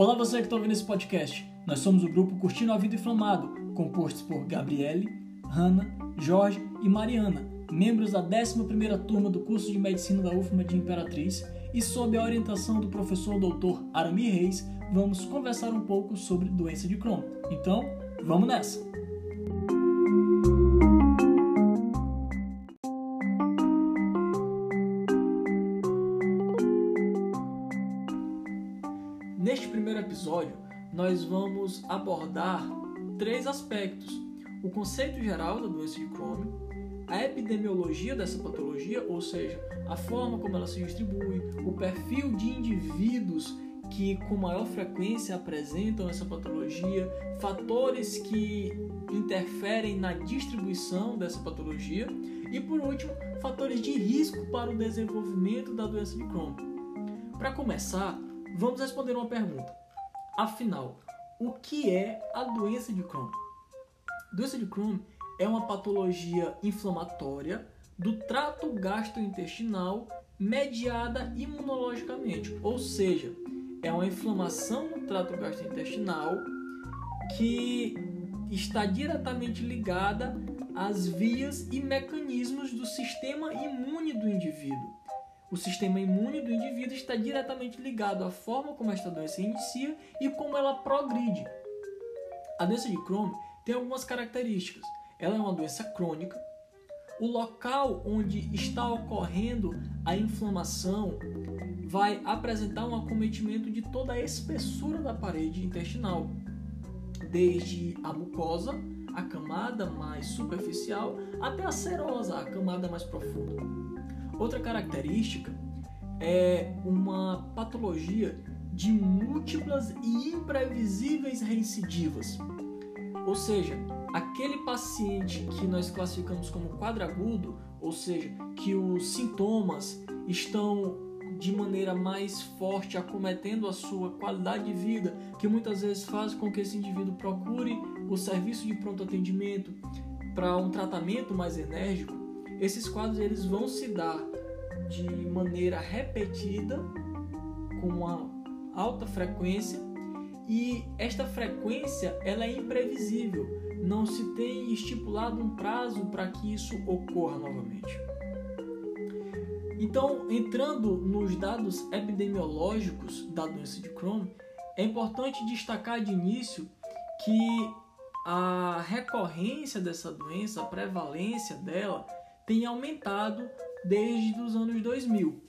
Olá você que está ouvindo esse podcast. Nós somos o grupo Curtindo a Vida Inflamado, composto por Gabriele, Hanna, Jorge e Mariana, membros da 11ª turma do curso de Medicina da UFMA de Imperatriz, e sob a orientação do professor Dr. Arami Reis, vamos conversar um pouco sobre doença de Crohn. Então, vamos nessa! Vamos abordar três aspectos: o conceito geral da doença de Crohn, a epidemiologia dessa patologia, ou seja, a forma como ela se distribui, o perfil de indivíduos que com maior frequência apresentam essa patologia, fatores que interferem na distribuição dessa patologia e, por último, fatores de risco para o desenvolvimento da doença de Crohn. Para começar, Vamos responder uma pergunta. Afinal, o que é a doença de Crohn? doença de Crohn é uma patologia inflamatória do trato gastrointestinal mediada imunologicamente, ou seja, é uma inflamação no trato gastrointestinal que está diretamente ligada às vias e mecanismos do sistema imune do indivíduo o sistema imune do indivíduo está diretamente ligado à forma como esta doença inicia e como ela progride. A doença de Crohn tem algumas características. Ela é uma doença crônica. O local onde está ocorrendo a inflamação vai apresentar um acometimento de toda a espessura da parede intestinal, desde a mucosa, a camada mais superficial, até a serosa, a camada mais profunda. Outra característica é uma patologia de múltiplas e imprevisíveis reincidivas. Ou seja, aquele paciente que nós classificamos como quadragudo, ou seja, que os sintomas estão de maneira mais forte acometendo a sua qualidade de vida, que muitas vezes faz com que esse indivíduo procure o serviço de pronto atendimento para um tratamento mais enérgico, esses quadros eles vão se dar de maneira repetida, com uma alta frequência, e esta frequência ela é imprevisível. Não se tem estipulado um prazo para que isso ocorra novamente. Então, entrando nos dados epidemiológicos da doença de Crohn, é importante destacar de início que a recorrência dessa doença, a prevalência dela, tem aumentado desde os anos 2000.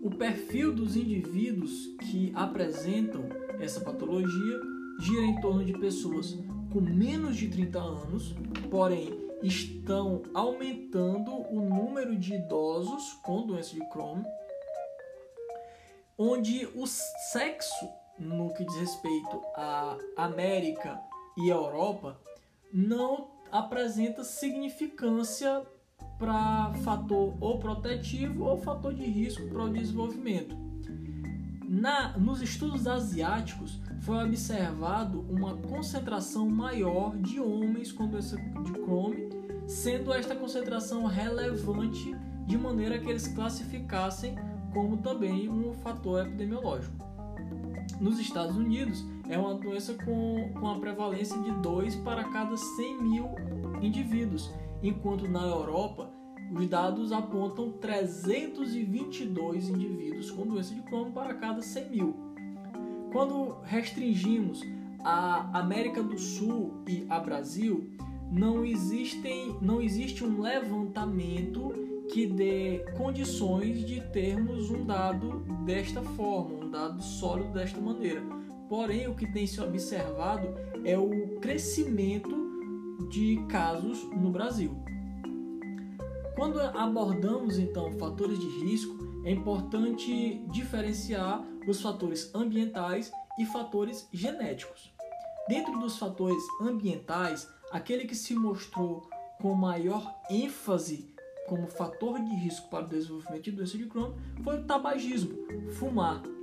O perfil dos indivíduos que apresentam essa patologia gira em torno de pessoas com menos de 30 anos, porém estão aumentando o número de idosos com doença de Crohn, onde o sexo, no que diz respeito à América e Europa, não apresenta significância para fator ou protetivo ou fator de risco para o desenvolvimento. Na, nos estudos asiáticos foi observado uma concentração maior de homens com doença de Crohn, sendo esta concentração relevante de maneira que eles classificassem como também um fator epidemiológico. Nos Estados Unidos, é uma doença com, com a prevalência de 2 para cada 100 mil indivíduos, enquanto na Europa os dados apontam 322 indivíduos com doença de Crohn para cada 100 mil. Quando restringimos a América do Sul e a Brasil, não, existem, não existe um levantamento que dê condições de termos um dado desta forma, dado sólido desta maneira. Porém, o que tem se observado é o crescimento de casos no Brasil. Quando abordamos então fatores de risco, é importante diferenciar os fatores ambientais e fatores genéticos. Dentro dos fatores ambientais, aquele que se mostrou com maior ênfase como fator de risco para o desenvolvimento de doença de Crohn foi o tabagismo, fumar.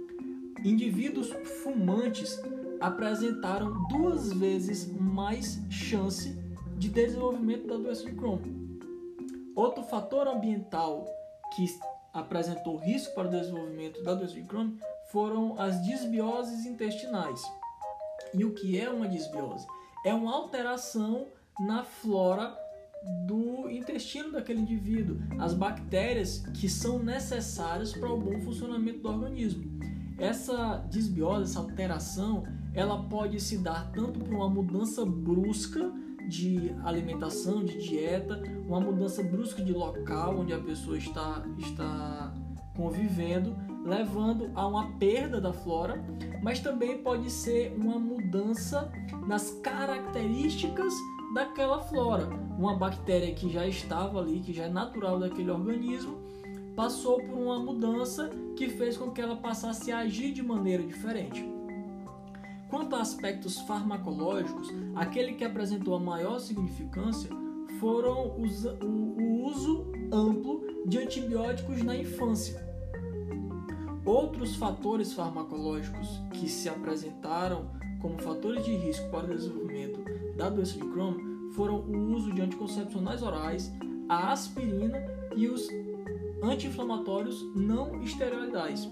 Indivíduos fumantes apresentaram duas vezes mais chance de desenvolvimento da doença de Crohn. Outro fator ambiental que apresentou risco para o desenvolvimento da doença de Crohn foram as disbioses intestinais. E o que é uma disbiose? É uma alteração na flora do intestino daquele indivíduo, as bactérias que são necessárias para o bom funcionamento do organismo. Essa disbiose, essa alteração, ela pode se dar tanto por uma mudança brusca de alimentação, de dieta, uma mudança brusca de local onde a pessoa está, está convivendo, levando a uma perda da flora, mas também pode ser uma mudança nas características daquela flora. Uma bactéria que já estava ali, que já é natural daquele organismo, passou por uma mudança que fez com que ela passasse a agir de maneira diferente. Quanto a aspectos farmacológicos, aquele que apresentou a maior significância foram os, o, o uso amplo de antibióticos na infância. Outros fatores farmacológicos que se apresentaram como fatores de risco para o desenvolvimento da doença de Crohn foram o uso de anticoncepcionais orais, a aspirina e os anti-inflamatórios não esteroidais.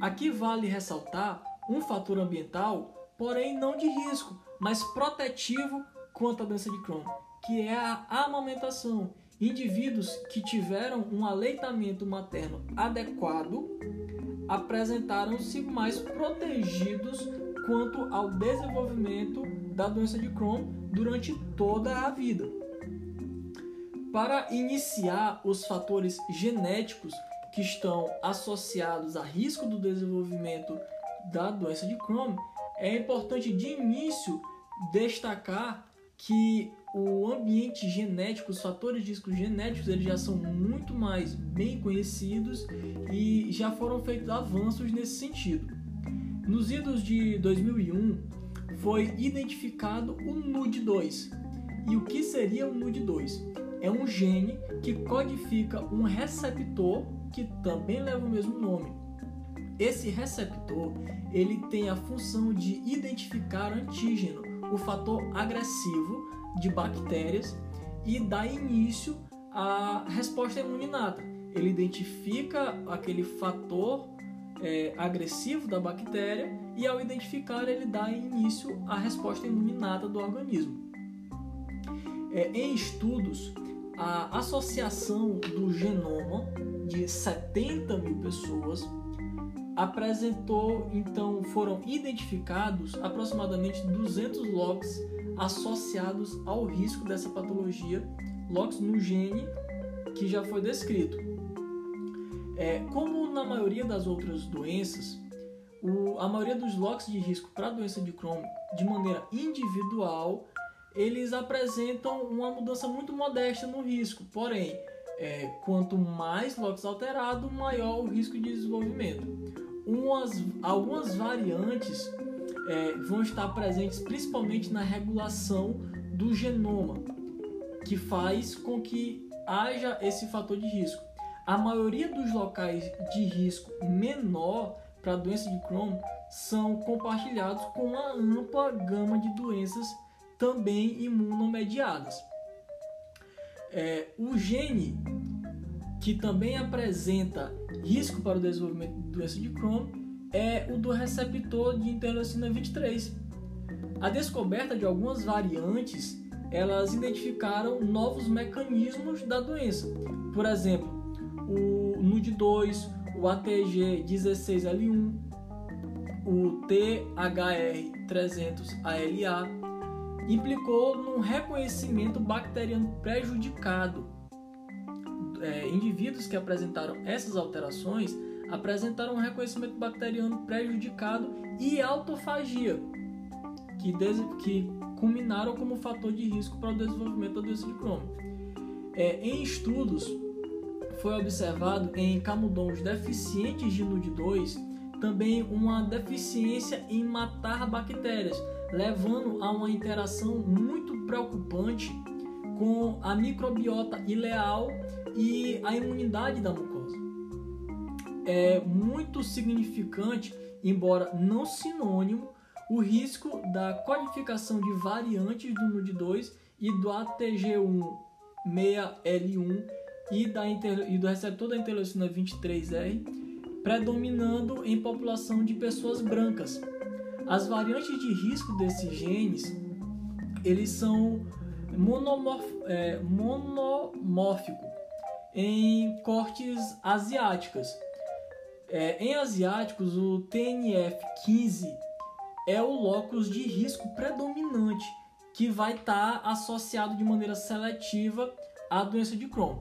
Aqui vale ressaltar um fator ambiental, porém não de risco, mas protetivo quanto à doença de Crohn, que é a amamentação. Indivíduos que tiveram um aleitamento materno adequado apresentaram-se mais protegidos quanto ao desenvolvimento da doença de Crohn durante toda a vida. Para iniciar os fatores genéticos que estão associados a risco do desenvolvimento da doença de Crohn, é importante de início destacar que o ambiente genético, os fatores de risco genéticos, eles já são muito mais bem conhecidos e já foram feitos avanços nesse sentido. Nos idos de 2001, foi identificado o NUD2. E o que seria o NUD2? É um gene que codifica um receptor que também leva o mesmo nome. Esse receptor, ele tem a função de identificar antígeno, o fator agressivo de bactérias e dar início à resposta imuninata. Ele identifica aquele fator é, agressivo da bactéria e, ao identificar, ele dá início à resposta imunizada do organismo. É, em estudos, a associação do genoma de 70 mil pessoas apresentou, então, foram identificados aproximadamente 200 LOX associados ao risco dessa patologia, LOX no gene que já foi descrito. É, como na maioria das outras doenças, o, a maioria dos locks de risco para a doença de Crohn, de maneira individual, eles apresentam uma mudança muito modesta no risco. Porém, é, quanto mais locks alterado, maior o risco de desenvolvimento. Umas, algumas variantes é, vão estar presentes principalmente na regulação do genoma, que faz com que haja esse fator de risco. A maioria dos locais de risco menor para a doença de Crohn são compartilhados com uma ampla gama de doenças também imunomediadas. É, o gene que também apresenta risco para o desenvolvimento de doença de Crohn é o do receptor de interleucina 23. A descoberta de algumas variantes, elas identificaram novos mecanismos da doença. Por exemplo, o NUD2, o ATG16L1, o THR300ALA, implicou num reconhecimento bacteriano prejudicado. É, indivíduos que apresentaram essas alterações apresentaram um reconhecimento bacteriano prejudicado e autofagia, que, que culminaram como fator de risco para o desenvolvimento da doença de Crohn. É, em estudos, foi observado em camundongos deficientes de NUD2 também uma deficiência em matar bactérias, levando a uma interação muito preocupante com a microbiota ileal e a imunidade da mucosa. É muito significante, embora não sinônimo, o risco da codificação de variantes do NUD2 e do ATG1 6L1 e, da inter, e do receptor da interleucina 23R predominando em população de pessoas brancas. As variantes de risco desses genes, eles são é, monomórfico em cortes asiáticas. É, em asiáticos, o TNF15 é o locus de risco predominante que vai estar tá associado de maneira seletiva à doença de Crohn.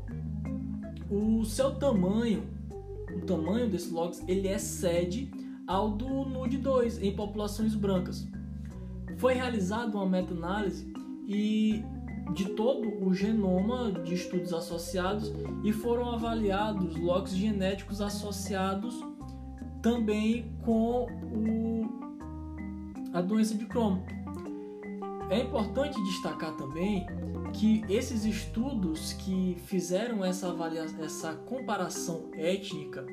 O seu tamanho, o tamanho desse locus, ele excede ao do NUD2 em populações brancas. Foi realizada uma meta-análise e de todo o genoma de estudos associados e foram avaliados locos genéticos associados também com o, a doença de Crohn. É importante destacar também que esses estudos que fizeram essa avaliação, essa comparação étnica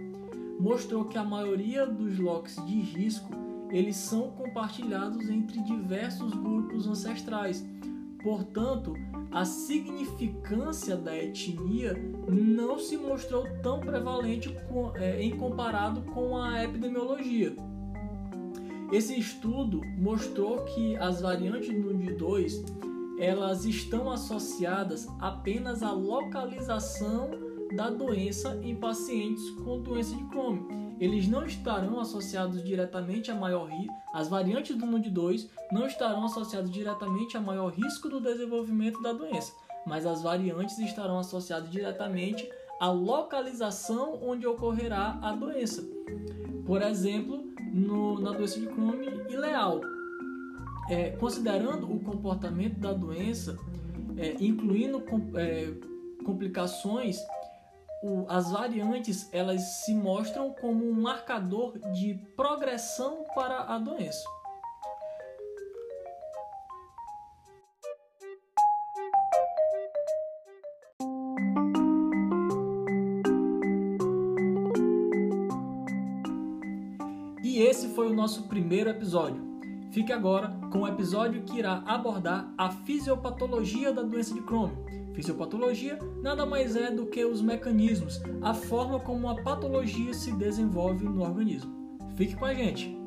mostrou que a maioria dos locks de risco eles são compartilhados entre diversos grupos ancestrais. Portanto, a significância da etnia não se mostrou tão prevalente é, em comparado com a epidemiologia. Esse estudo mostrou que as variantes do NUD2 elas estão associadas apenas à localização da doença em pacientes com doença de Crohn. Eles não estarão associados diretamente a maior as variantes do NUD2 não estarão associadas diretamente a maior risco do desenvolvimento da doença, mas as variantes estarão associadas diretamente à localização onde ocorrerá a doença. Por exemplo, no, na doença de Crohn ileal. É, considerando o comportamento da doença, é, incluindo é, complicações, o, as variantes elas se mostram como um marcador de progressão para a doença. E esse foi o nosso primeiro episódio. Fique agora com o episódio que irá abordar a fisiopatologia da doença de Crohn. Fisiopatologia nada mais é do que os mecanismos, a forma como a patologia se desenvolve no organismo. Fique com a gente!